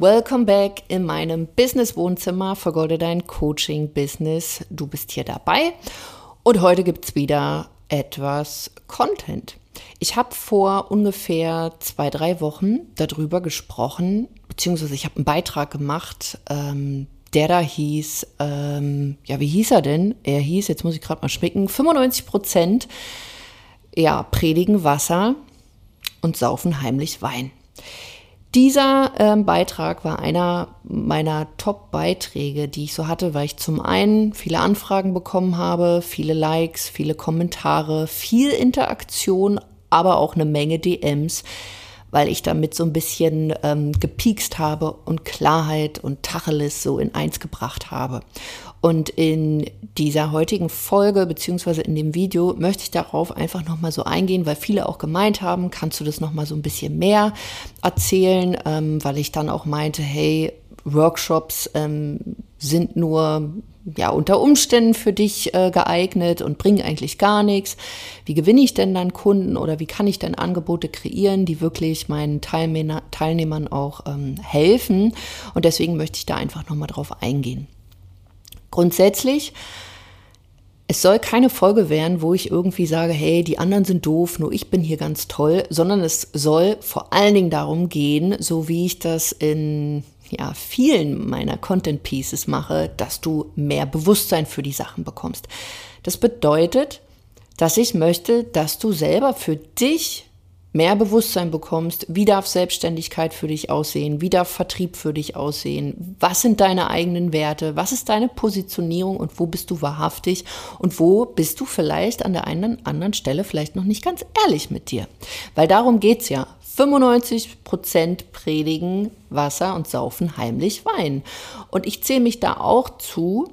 Welcome back in meinem Business Wohnzimmer. Vergolde dein Coaching Business. Du bist hier dabei. Und heute gibt es wieder etwas Content. Ich habe vor ungefähr zwei, drei Wochen darüber gesprochen, beziehungsweise ich habe einen Beitrag gemacht, ähm, der da hieß, ähm, ja, wie hieß er denn? Er hieß, jetzt muss ich gerade mal schmecken, 95 Prozent, ja, predigen Wasser und saufen heimlich Wein. Dieser ähm, Beitrag war einer meiner Top-Beiträge, die ich so hatte, weil ich zum einen viele Anfragen bekommen habe, viele Likes, viele Kommentare, viel Interaktion, aber auch eine Menge DMs, weil ich damit so ein bisschen ähm, gepiekst habe und Klarheit und Tacheles so in eins gebracht habe. Und in dieser heutigen Folge beziehungsweise in dem Video möchte ich darauf einfach nochmal so eingehen, weil viele auch gemeint haben, kannst du das nochmal so ein bisschen mehr erzählen, ähm, weil ich dann auch meinte, hey, Workshops ähm, sind nur ja unter Umständen für dich äh, geeignet und bringen eigentlich gar nichts. Wie gewinne ich denn dann Kunden oder wie kann ich denn Angebote kreieren, die wirklich meinen Teilnehmer, Teilnehmern auch ähm, helfen? Und deswegen möchte ich da einfach nochmal drauf eingehen. Grundsätzlich, es soll keine Folge werden, wo ich irgendwie sage, hey, die anderen sind doof, nur ich bin hier ganz toll, sondern es soll vor allen Dingen darum gehen, so wie ich das in ja, vielen meiner Content Pieces mache, dass du mehr Bewusstsein für die Sachen bekommst. Das bedeutet, dass ich möchte, dass du selber für dich mehr Bewusstsein bekommst, wie darf Selbstständigkeit für dich aussehen, wie darf Vertrieb für dich aussehen, was sind deine eigenen Werte, was ist deine Positionierung und wo bist du wahrhaftig und wo bist du vielleicht an der einen anderen Stelle vielleicht noch nicht ganz ehrlich mit dir. Weil darum geht's ja. 95 Prozent predigen Wasser und saufen heimlich Wein. Und ich zähle mich da auch zu,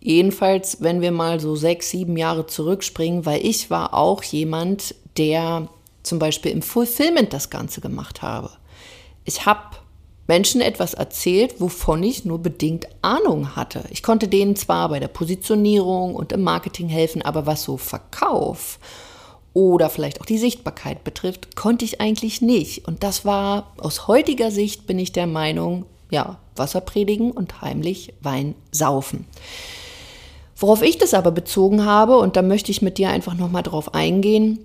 jedenfalls wenn wir mal so sechs, sieben Jahre zurückspringen, weil ich war auch jemand, der zum Beispiel im Fulfillment das Ganze gemacht habe. Ich habe Menschen etwas erzählt, wovon ich nur bedingt Ahnung hatte. Ich konnte denen zwar bei der Positionierung und im Marketing helfen, aber was so Verkauf oder vielleicht auch die Sichtbarkeit betrifft, konnte ich eigentlich nicht. Und das war aus heutiger Sicht, bin ich der Meinung, ja, Wasser predigen und heimlich Wein saufen. Worauf ich das aber bezogen habe, und da möchte ich mit dir einfach nochmal drauf eingehen,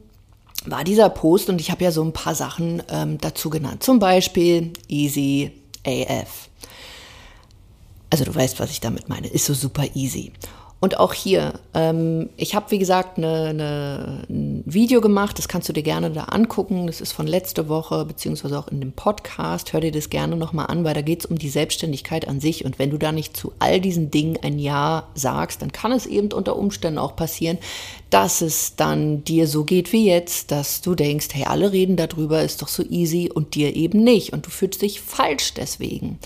war dieser Post und ich habe ja so ein paar Sachen ähm, dazu genannt. Zum Beispiel Easy AF. Also du weißt, was ich damit meine. Ist so super easy. Und auch hier, ähm, ich habe wie gesagt eine, eine, ein Video gemacht, das kannst du dir gerne da angucken. Das ist von letzte Woche, beziehungsweise auch in dem Podcast. Hör dir das gerne nochmal an, weil da geht es um die Selbstständigkeit an sich. Und wenn du da nicht zu all diesen Dingen ein Ja sagst, dann kann es eben unter Umständen auch passieren, dass es dann dir so geht wie jetzt, dass du denkst, hey, alle reden darüber, ist doch so easy und dir eben nicht. Und du fühlst dich falsch deswegen.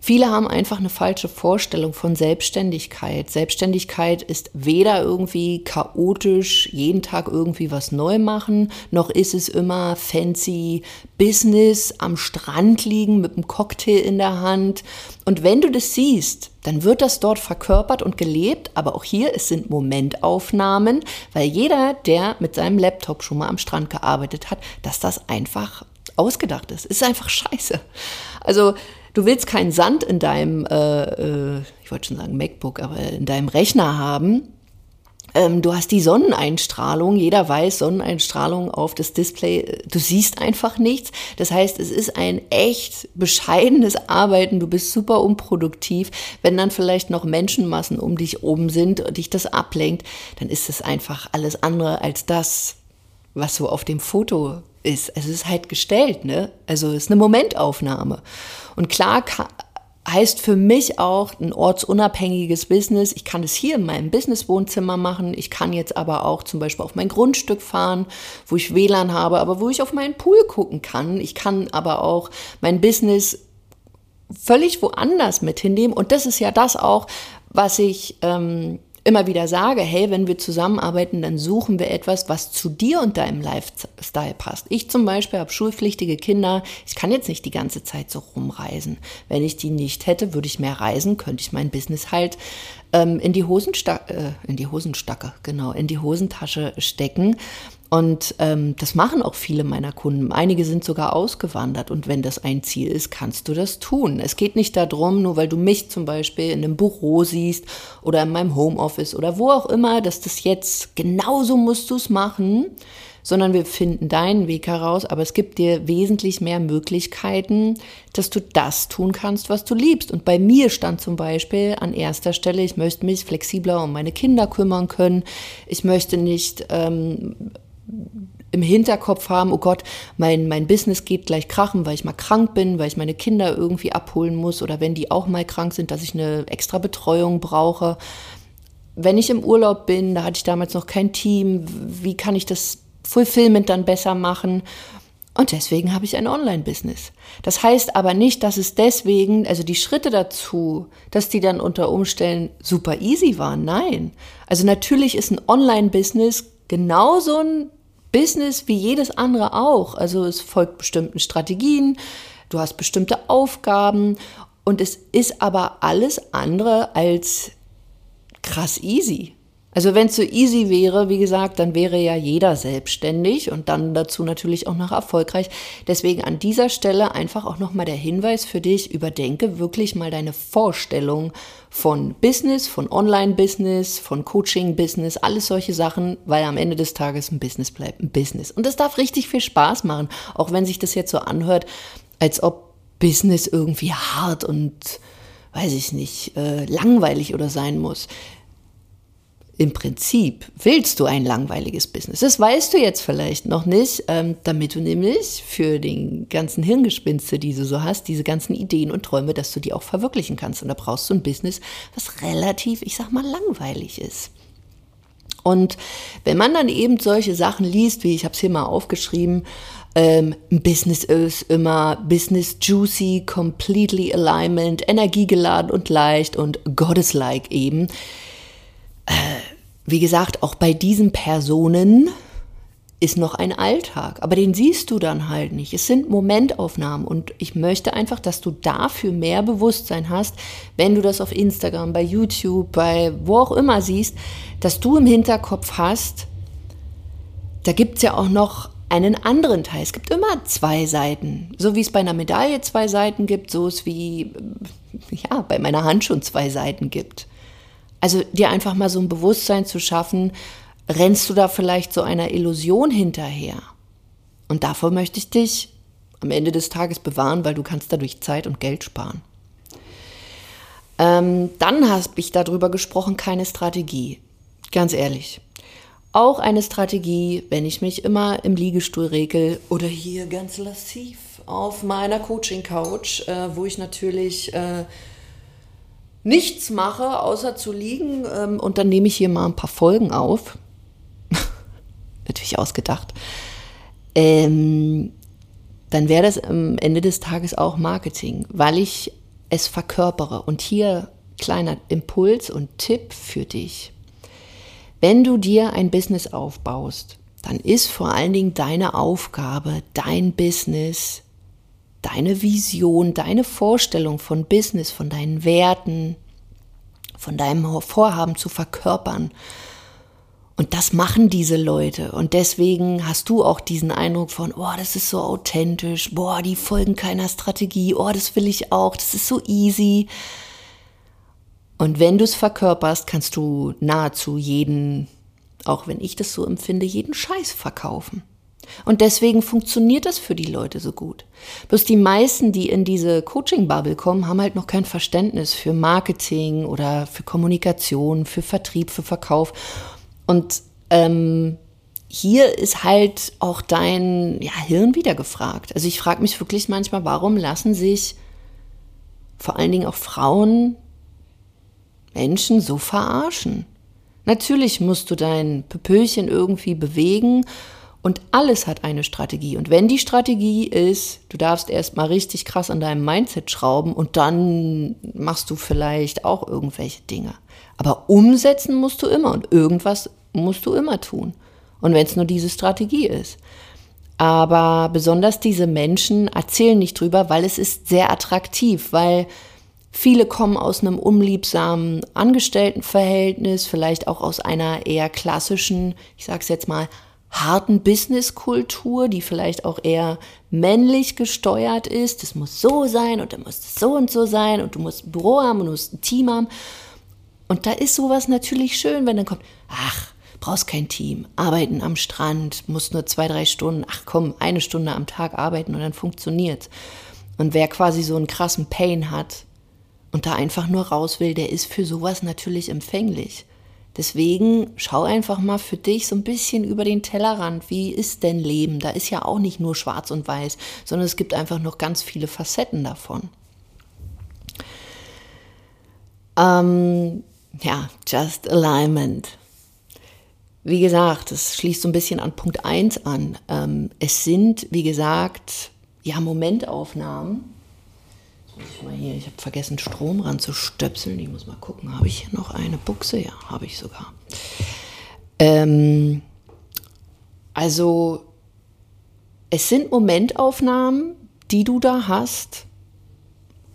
Viele haben einfach eine falsche Vorstellung von Selbstständigkeit. Selbstständigkeit ist weder irgendwie chaotisch, jeden Tag irgendwie was neu machen, noch ist es immer fancy Business am Strand liegen mit einem Cocktail in der Hand. Und wenn du das siehst, dann wird das dort verkörpert und gelebt. Aber auch hier, es sind Momentaufnahmen, weil jeder, der mit seinem Laptop schon mal am Strand gearbeitet hat, dass das einfach ausgedacht ist. Es ist einfach scheiße. Also Du willst keinen Sand in deinem, äh, äh, ich wollte schon sagen MacBook, aber in deinem Rechner haben. Ähm, du hast die Sonneneinstrahlung, jeder weiß, Sonneneinstrahlung auf das Display, du siehst einfach nichts. Das heißt, es ist ein echt bescheidenes Arbeiten, du bist super unproduktiv. Wenn dann vielleicht noch Menschenmassen um dich oben sind und dich das ablenkt, dann ist es einfach alles andere als das, was so auf dem Foto ist. Es ist halt gestellt, ne? Also es ist eine Momentaufnahme. Und klar heißt für mich auch ein ortsunabhängiges Business. Ich kann es hier in meinem Business-Wohnzimmer machen. Ich kann jetzt aber auch zum Beispiel auf mein Grundstück fahren, wo ich WLAN habe, aber wo ich auf meinen Pool gucken kann. Ich kann aber auch mein Business völlig woanders mit hinnehmen. Und das ist ja das auch, was ich ähm, immer wieder sage, hey, wenn wir zusammenarbeiten, dann suchen wir etwas, was zu dir und deinem Lifestyle passt. Ich zum Beispiel habe schulpflichtige Kinder. Ich kann jetzt nicht die ganze Zeit so rumreisen. Wenn ich die nicht hätte, würde ich mehr reisen, könnte ich mein Business halt ähm, in die Hosensta äh, in die Hosenstacke, genau, in die Hosentasche stecken Und ähm, das machen auch viele meiner Kunden. Einige sind sogar ausgewandert. Und wenn das ein Ziel ist, kannst du das tun. Es geht nicht darum, nur weil du mich zum Beispiel in einem Büro siehst oder in meinem Homeoffice oder wo auch immer, dass das jetzt genauso musst du es machen, sondern wir finden deinen Weg heraus. Aber es gibt dir wesentlich mehr Möglichkeiten, dass du das tun kannst, was du liebst. Und bei mir stand zum Beispiel an erster Stelle, ich möchte mich flexibler um meine Kinder kümmern können. Ich möchte nicht ähm, im Hinterkopf haben, oh Gott, mein, mein Business geht gleich krachen, weil ich mal krank bin, weil ich meine Kinder irgendwie abholen muss oder wenn die auch mal krank sind, dass ich eine extra Betreuung brauche. Wenn ich im Urlaub bin, da hatte ich damals noch kein Team, wie kann ich das Fulfillment dann besser machen? Und deswegen habe ich ein Online-Business. Das heißt aber nicht, dass es deswegen, also die Schritte dazu, dass die dann unter Umständen super easy waren. Nein. Also natürlich ist ein Online-Business genauso ein Business wie jedes andere auch. Also es folgt bestimmten Strategien, du hast bestimmte Aufgaben und es ist aber alles andere als krass easy. Also wenn es so easy wäre, wie gesagt, dann wäre ja jeder selbstständig und dann dazu natürlich auch noch erfolgreich. Deswegen an dieser Stelle einfach auch nochmal der Hinweis für dich, überdenke wirklich mal deine Vorstellung von Business, von Online-Business, von Coaching-Business, alles solche Sachen, weil am Ende des Tages ein Business bleibt, ein Business. Und das darf richtig viel Spaß machen, auch wenn sich das jetzt so anhört, als ob Business irgendwie hart und weiß ich nicht, äh, langweilig oder sein muss im Prinzip willst du ein langweiliges Business. Das weißt du jetzt vielleicht noch nicht, ähm, damit du nämlich für den ganzen Hirngespinste, die du so hast, diese ganzen Ideen und Träume, dass du die auch verwirklichen kannst. Und da brauchst du ein Business, was relativ, ich sag mal, langweilig ist. Und wenn man dann eben solche Sachen liest, wie ich habe es hier mal aufgeschrieben, ähm, Business ist immer Business juicy, completely alignment, energiegeladen und leicht und Goddess-like eben wie gesagt, auch bei diesen Personen ist noch ein Alltag, aber den siehst du dann halt nicht. Es sind Momentaufnahmen und ich möchte einfach, dass du dafür mehr Bewusstsein hast, wenn du das auf Instagram, bei YouTube, bei wo auch immer siehst, dass du im Hinterkopf hast, da gibt es ja auch noch einen anderen Teil. Es gibt immer zwei Seiten. So wie es bei einer Medaille zwei Seiten gibt, so es wie ja, bei meiner Hand schon zwei Seiten gibt. Also dir einfach mal so ein Bewusstsein zu schaffen, rennst du da vielleicht so einer Illusion hinterher? Und davor möchte ich dich am Ende des Tages bewahren, weil du kannst dadurch Zeit und Geld sparen. Ähm, dann habe ich darüber gesprochen, keine Strategie. Ganz ehrlich. Auch eine Strategie, wenn ich mich immer im Liegestuhl regel oder hier ganz lassiv auf meiner Coaching-Couch, äh, wo ich natürlich äh, nichts mache, außer zu liegen ähm, und dann nehme ich hier mal ein paar Folgen auf. Natürlich ausgedacht. Ähm, dann wäre das am Ende des Tages auch Marketing, weil ich es verkörpere. Und hier kleiner Impuls und Tipp für dich. Wenn du dir ein Business aufbaust, dann ist vor allen Dingen deine Aufgabe, dein Business deine Vision, deine Vorstellung von Business, von deinen Werten, von deinem Vorhaben zu verkörpern. Und das machen diese Leute. Und deswegen hast du auch diesen Eindruck von, oh, das ist so authentisch, boah, die folgen keiner Strategie, oh, das will ich auch, das ist so easy. Und wenn du es verkörperst, kannst du nahezu jeden, auch wenn ich das so empfinde, jeden Scheiß verkaufen. Und deswegen funktioniert das für die Leute so gut. Bloß die meisten, die in diese Coaching-Bubble kommen, haben halt noch kein Verständnis für Marketing oder für Kommunikation, für Vertrieb, für Verkauf. Und ähm, hier ist halt auch dein ja, Hirn wieder gefragt. Also ich frage mich wirklich manchmal, warum lassen sich vor allen Dingen auch Frauen Menschen so verarschen? Natürlich musst du dein Pöpöchen irgendwie bewegen und alles hat eine Strategie. Und wenn die Strategie ist, du darfst erstmal richtig krass an deinem Mindset schrauben und dann machst du vielleicht auch irgendwelche Dinge. Aber umsetzen musst du immer und irgendwas musst du immer tun. Und wenn es nur diese Strategie ist. Aber besonders diese Menschen erzählen nicht drüber, weil es ist sehr attraktiv, weil viele kommen aus einem unliebsamen Angestelltenverhältnis, vielleicht auch aus einer eher klassischen, ich sag's jetzt mal, harten Businesskultur, die vielleicht auch eher männlich gesteuert ist. Es muss so sein und dann muss es so und so sein und du musst ein Büro haben und du musst ein Team haben. Und da ist sowas natürlich schön, wenn dann kommt, ach, brauchst kein Team, arbeiten am Strand, musst nur zwei, drei Stunden, ach komm, eine Stunde am Tag arbeiten und dann funktioniert. Und wer quasi so einen krassen Pain hat und da einfach nur raus will, der ist für sowas natürlich empfänglich. Deswegen schau einfach mal für dich so ein bisschen über den Tellerrand. Wie ist denn Leben? Da ist ja auch nicht nur schwarz und weiß, sondern es gibt einfach noch ganz viele Facetten davon. Ähm, ja, Just Alignment. Wie gesagt, es schließt so ein bisschen an Punkt 1 an. Ähm, es sind, wie gesagt, ja, Momentaufnahmen ich mal hier, ich habe vergessen, Strom ranzustöpseln. Ich muss mal gucken, habe ich hier noch eine Buchse? Ja, habe ich sogar. Ähm, also, es sind Momentaufnahmen, die du da hast.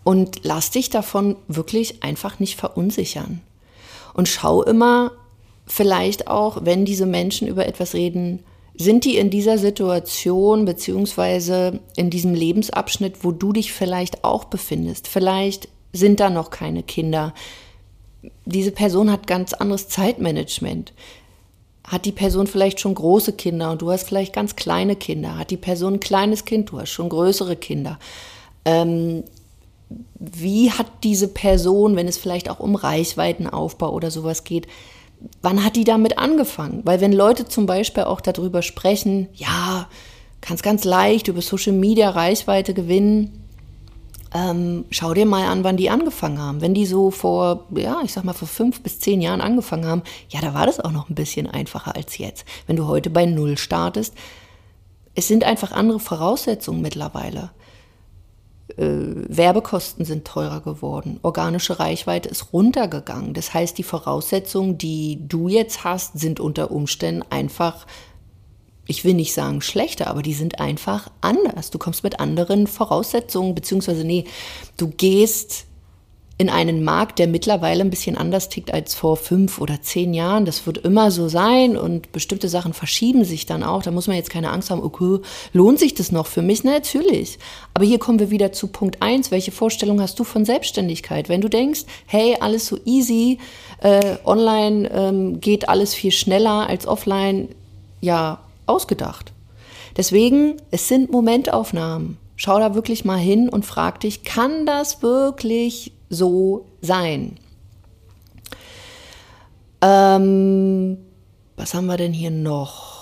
Und lass dich davon wirklich einfach nicht verunsichern. Und schau immer, vielleicht auch, wenn diese Menschen über etwas reden, sind die in dieser Situation beziehungsweise in diesem Lebensabschnitt, wo du dich vielleicht auch befindest? Vielleicht sind da noch keine Kinder. Diese Person hat ganz anderes Zeitmanagement. Hat die Person vielleicht schon große Kinder und du hast vielleicht ganz kleine Kinder? Hat die Person ein kleines Kind, du hast schon größere Kinder? Ähm, wie hat diese Person, wenn es vielleicht auch um Reichweitenaufbau oder sowas geht, wann hat die damit angefangen? Weil wenn Leute zum Beispiel auch darüber sprechen, ja, kannst ganz leicht über Social Media Reichweite gewinnen, ähm, schau dir mal an, wann die angefangen haben. Wenn die so vor, ja, ich sag mal, vor fünf bis zehn Jahren angefangen haben, ja, da war das auch noch ein bisschen einfacher als jetzt. Wenn du heute bei Null startest, es sind einfach andere Voraussetzungen mittlerweile Werbekosten sind teurer geworden, organische Reichweite ist runtergegangen. Das heißt, die Voraussetzungen, die du jetzt hast, sind unter Umständen einfach, ich will nicht sagen schlechter, aber die sind einfach anders. Du kommst mit anderen Voraussetzungen, beziehungsweise nee, du gehst in einen Markt, der mittlerweile ein bisschen anders tickt als vor fünf oder zehn Jahren. Das wird immer so sein und bestimmte Sachen verschieben sich dann auch. Da muss man jetzt keine Angst haben, okay, lohnt sich das noch für mich? Na, natürlich. Aber hier kommen wir wieder zu Punkt eins. Welche Vorstellung hast du von Selbstständigkeit? Wenn du denkst, hey, alles so easy, äh, online ähm, geht alles viel schneller als offline, ja, ausgedacht. Deswegen, es sind Momentaufnahmen. Schau da wirklich mal hin und frag dich, kann das wirklich so sein. Ähm, was haben wir denn hier noch?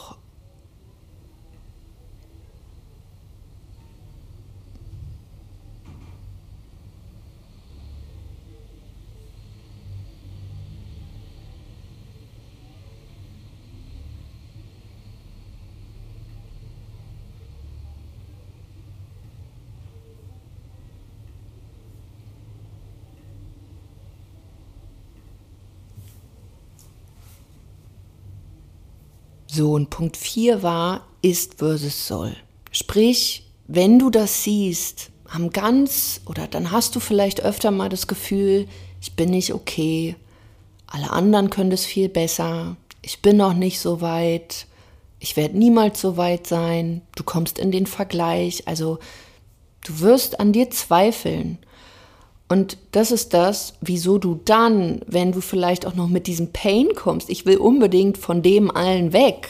So, und Punkt 4 war ist versus soll. Sprich, wenn du das siehst, haben ganz oder dann hast du vielleicht öfter mal das Gefühl, ich bin nicht okay, alle anderen können das viel besser, ich bin noch nicht so weit, ich werde niemals so weit sein, du kommst in den Vergleich, also du wirst an dir zweifeln. Und das ist das, wieso du dann, wenn du vielleicht auch noch mit diesem Pain kommst, ich will unbedingt von dem allen weg,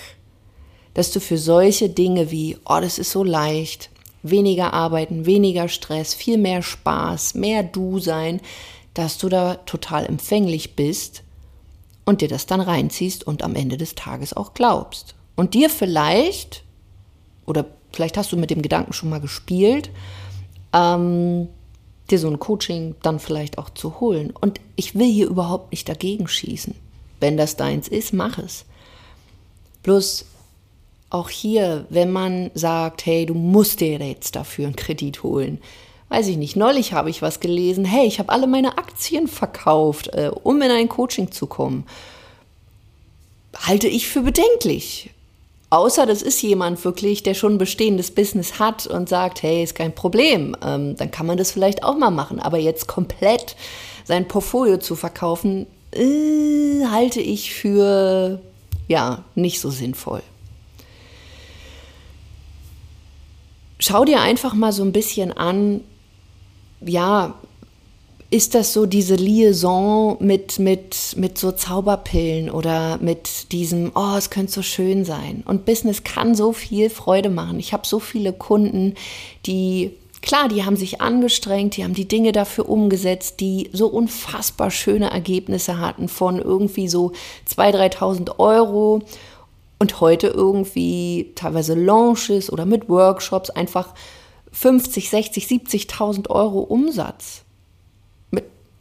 dass du für solche Dinge wie, oh, das ist so leicht, weniger arbeiten, weniger Stress, viel mehr Spaß, mehr du sein, dass du da total empfänglich bist und dir das dann reinziehst und am Ende des Tages auch glaubst. Und dir vielleicht, oder vielleicht hast du mit dem Gedanken schon mal gespielt, ähm, dir so ein Coaching dann vielleicht auch zu holen. Und ich will hier überhaupt nicht dagegen schießen. Wenn das deins ist, mach es. Bloß auch hier, wenn man sagt, hey, du musst dir jetzt dafür einen Kredit holen. Weiß ich nicht, neulich habe ich was gelesen, hey, ich habe alle meine Aktien verkauft, äh, um in ein Coaching zu kommen. Halte ich für bedenklich. Außer das ist jemand wirklich, der schon ein bestehendes Business hat und sagt, hey, ist kein Problem, ähm, dann kann man das vielleicht auch mal machen. Aber jetzt komplett sein Portfolio zu verkaufen, äh, halte ich für ja nicht so sinnvoll. Schau dir einfach mal so ein bisschen an, ja, ist das so diese Liaison mit, mit, mit so Zauberpillen oder mit diesem, oh, es könnte so schön sein. Und Business kann so viel Freude machen. Ich habe so viele Kunden, die, klar, die haben sich angestrengt, die haben die Dinge dafür umgesetzt, die so unfassbar schöne Ergebnisse hatten von irgendwie so 2.000, 3.000 Euro und heute irgendwie teilweise Launches oder mit Workshops einfach 50, 60, 70.000 Euro Umsatz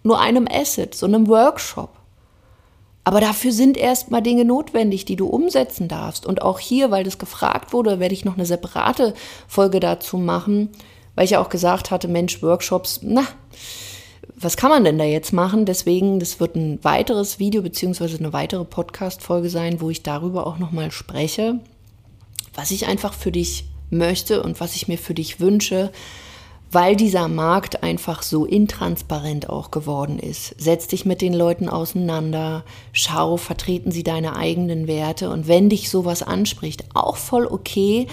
nur einem Asset, so einem Workshop. Aber dafür sind erstmal Dinge notwendig, die du umsetzen darfst. Und auch hier, weil das gefragt wurde, werde ich noch eine separate Folge dazu machen, weil ich ja auch gesagt hatte, Mensch, Workshops, na, was kann man denn da jetzt machen? Deswegen, das wird ein weiteres Video beziehungsweise eine weitere Podcast-Folge sein, wo ich darüber auch nochmal spreche, was ich einfach für dich möchte und was ich mir für dich wünsche, weil dieser Markt einfach so intransparent auch geworden ist. Setz dich mit den Leuten auseinander, schau, vertreten sie deine eigenen Werte. Und wenn dich sowas anspricht, auch voll okay,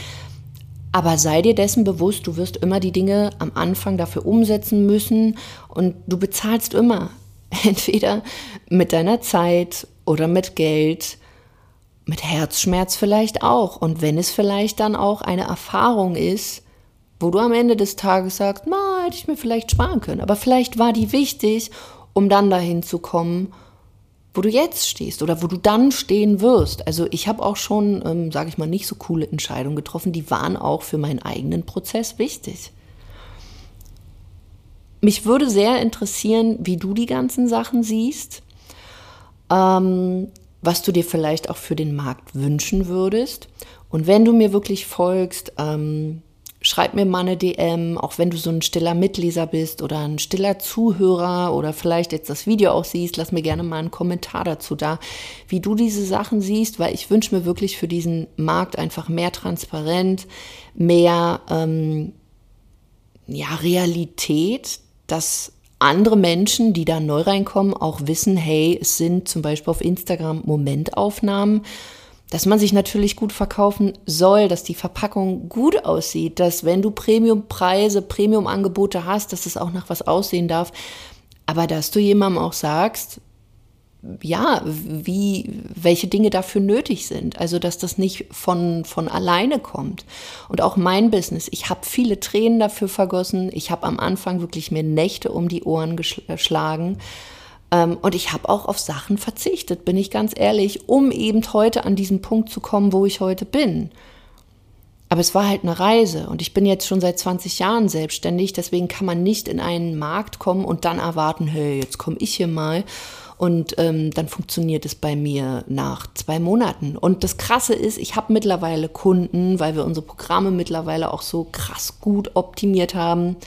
aber sei dir dessen bewusst, du wirst immer die Dinge am Anfang dafür umsetzen müssen. Und du bezahlst immer, entweder mit deiner Zeit oder mit Geld, mit Herzschmerz vielleicht auch. Und wenn es vielleicht dann auch eine Erfahrung ist, wo du am Ende des Tages sagst, na, hätte ich mir vielleicht sparen können. Aber vielleicht war die wichtig, um dann dahin zu kommen, wo du jetzt stehst oder wo du dann stehen wirst. Also ich habe auch schon, ähm, sage ich mal, nicht so coole Entscheidungen getroffen, die waren auch für meinen eigenen Prozess wichtig. Mich würde sehr interessieren, wie du die ganzen Sachen siehst, ähm, was du dir vielleicht auch für den Markt wünschen würdest. Und wenn du mir wirklich folgst, ähm, schreib mir mal eine DM, auch wenn du so ein stiller Mitleser bist oder ein stiller Zuhörer oder vielleicht jetzt das Video auch siehst, lass mir gerne mal einen Kommentar dazu da, wie du diese Sachen siehst, weil ich wünsche mir wirklich für diesen Markt einfach mehr Transparenz, mehr ähm, ja, Realität, dass andere Menschen, die da neu reinkommen, auch wissen, hey, es sind zum Beispiel auf Instagram Momentaufnahmen dass man sich natürlich gut verkaufen soll, dass die Verpackung gut aussieht, dass wenn du Premiumpreise, Premiumangebote hast, dass es auch nach was aussehen darf, aber dass du jemandem auch sagst, ja, wie, welche Dinge dafür nötig sind. Also, dass das nicht von, von alleine kommt. Und auch mein Business. Ich habe viele Tränen dafür vergossen. Ich habe am Anfang wirklich mir Nächte um die Ohren geschlagen. Ähm, und ich habe auch auf Sachen verzichtet, bin ich ganz ehrlich, um eben heute an diesen Punkt zu kommen, wo ich heute bin. Aber es war halt eine Reise und ich bin jetzt schon seit 20 Jahren selbstständig, deswegen kann man nicht in einen Markt kommen und dann erwarten, hey, jetzt komme ich hier mal und ähm, dann funktioniert es bei mir nach zwei Monaten. Und das Krasse ist, ich habe mittlerweile Kunden, weil wir unsere Programme mittlerweile auch so krass gut optimiert haben,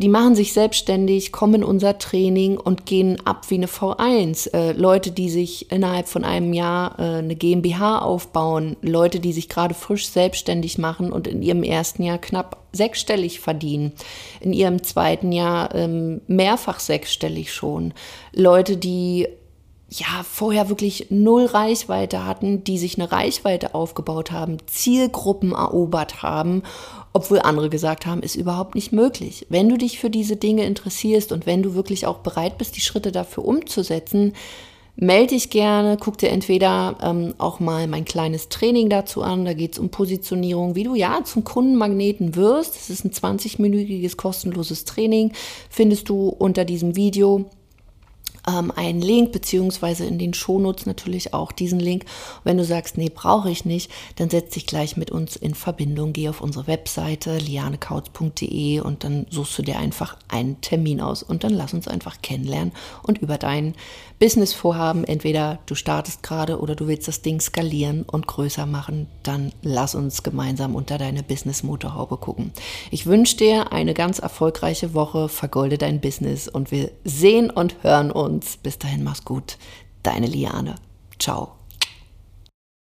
die machen sich selbstständig, kommen in unser Training und gehen ab wie eine V1. Äh, Leute, die sich innerhalb von einem Jahr äh, eine GmbH aufbauen, Leute, die sich gerade frisch selbstständig machen und in ihrem ersten Jahr knapp sechsstellig verdienen, in ihrem zweiten Jahr ähm, mehrfach sechsstellig schon. Leute, die ja, vorher wirklich null Reichweite hatten, die sich eine Reichweite aufgebaut haben, Zielgruppen erobert haben, obwohl andere gesagt haben, ist überhaupt nicht möglich. Wenn du dich für diese Dinge interessierst und wenn du wirklich auch bereit bist, die Schritte dafür umzusetzen, melde dich gerne, guck dir entweder ähm, auch mal mein kleines Training dazu an, da geht es um Positionierung, wie du ja zum Kundenmagneten wirst. Das ist ein 20-minütiges kostenloses Training, findest du unter diesem Video ähm, einen Link, beziehungsweise in den Shownotes natürlich auch diesen Link. wenn du sagst, nee, brauche ich nicht, dann setz dich gleich mit uns in Verbindung. Geh auf unsere Webseite lianekautz.de und dann suchst du dir einfach einen Termin aus und dann lass uns einfach kennenlernen und über dein Businessvorhaben, entweder du startest gerade oder du willst das Ding skalieren und größer machen, dann lass uns gemeinsam unter deine Business-Motorhaube gucken. Ich wünsche dir eine ganz erfolgreiche Woche, vergolde dein Business und wir sehen und hören uns uns. Bis dahin, mach's gut. Deine Liane. Ciao.